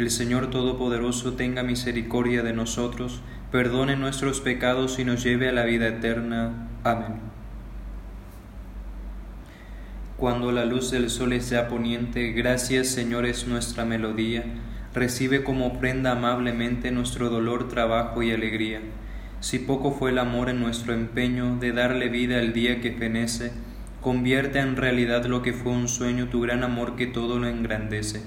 El Señor Todopoderoso tenga misericordia de nosotros, perdone nuestros pecados y nos lleve a la vida eterna. Amén. Cuando la luz del sol es ya poniente, gracias Señor es nuestra melodía, recibe como prenda amablemente nuestro dolor, trabajo y alegría. Si poco fue el amor en nuestro empeño de darle vida al día que fenece, convierte en realidad lo que fue un sueño tu gran amor que todo lo engrandece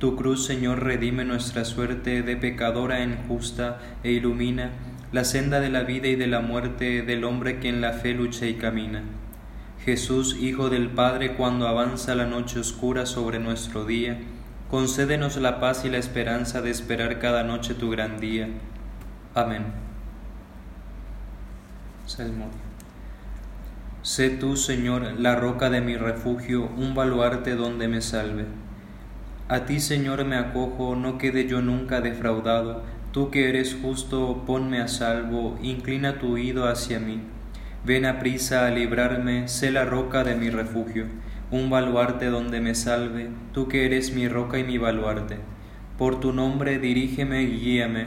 tu cruz, Señor, redime nuestra suerte de pecadora en justa e ilumina la senda de la vida y de la muerte del hombre que en la fe lucha y camina. Jesús, Hijo del Padre, cuando avanza la noche oscura sobre nuestro día, concédenos la paz y la esperanza de esperar cada noche tu gran día. Amén. Salmodia. Sé tú, Señor, la roca de mi refugio, un baluarte donde me salve. A ti, Señor, me acojo, no quede yo nunca defraudado. Tú que eres justo, ponme a salvo, inclina tu oído hacia mí. Ven a prisa a librarme, sé la roca de mi refugio, un baluarte donde me salve, tú que eres mi roca y mi baluarte. Por tu nombre dirígeme y guíame,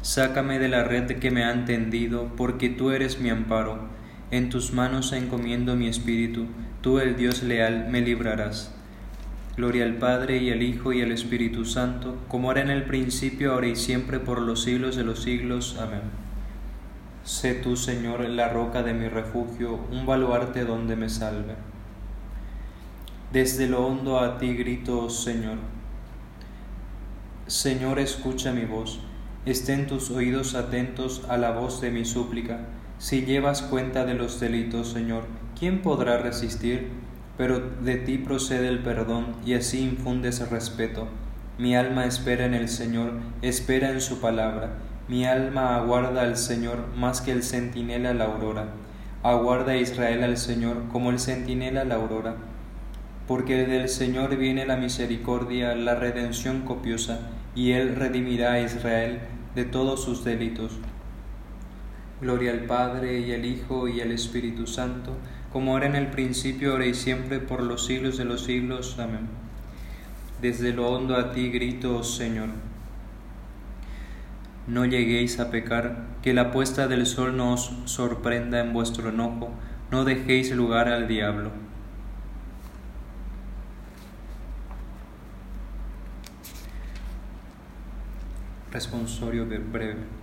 sácame de la red que me han tendido, porque tú eres mi amparo. En tus manos encomiendo mi espíritu, tú el Dios leal me librarás. Gloria al Padre y al Hijo y al Espíritu Santo, como era en el principio, ahora y siempre, por los siglos de los siglos. Amén. Sé tú, Señor, la roca de mi refugio, un baluarte donde me salve. Desde lo hondo a ti grito, Señor. Señor, escucha mi voz. Estén tus oídos atentos a la voz de mi súplica. Si llevas cuenta de los delitos, Señor, ¿quién podrá resistir? Pero de ti procede el perdón y así infundes respeto. Mi alma espera en el Señor, espera en su palabra. Mi alma aguarda al Señor más que el centinela la aurora. Aguarda a Israel al Señor como el centinela la aurora. Porque del Señor viene la misericordia, la redención copiosa, y Él redimirá a Israel de todos sus delitos. Gloria al Padre y al Hijo y al Espíritu Santo, como era en el principio, ahora y siempre, por los siglos de los siglos. Amén. Desde lo hondo a ti grito, oh Señor. No lleguéis a pecar, que la puesta del sol no os sorprenda en vuestro enojo, no dejéis lugar al diablo. Responsorio breve.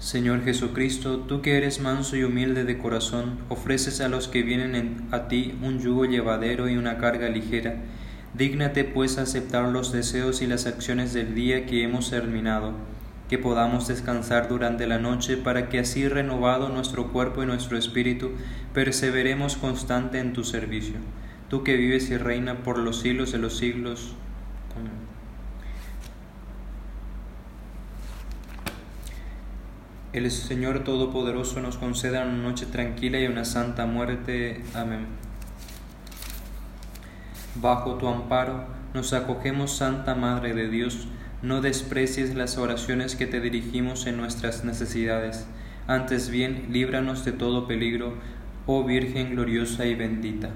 Señor Jesucristo, tú que eres manso y humilde de corazón, ofreces a los que vienen a ti un yugo llevadero y una carga ligera. Dígnate pues aceptar los deseos y las acciones del día que hemos terminado, que podamos descansar durante la noche para que así renovado nuestro cuerpo y nuestro espíritu, perseveremos constante en tu servicio. Tú que vives y reina por los siglos de los siglos. El Señor Todopoderoso nos conceda una noche tranquila y una santa muerte. Amén. Bajo tu amparo nos acogemos, Santa Madre de Dios no desprecies las oraciones que te dirigimos en nuestras necesidades, antes bien líbranos de todo peligro, oh Virgen gloriosa y bendita.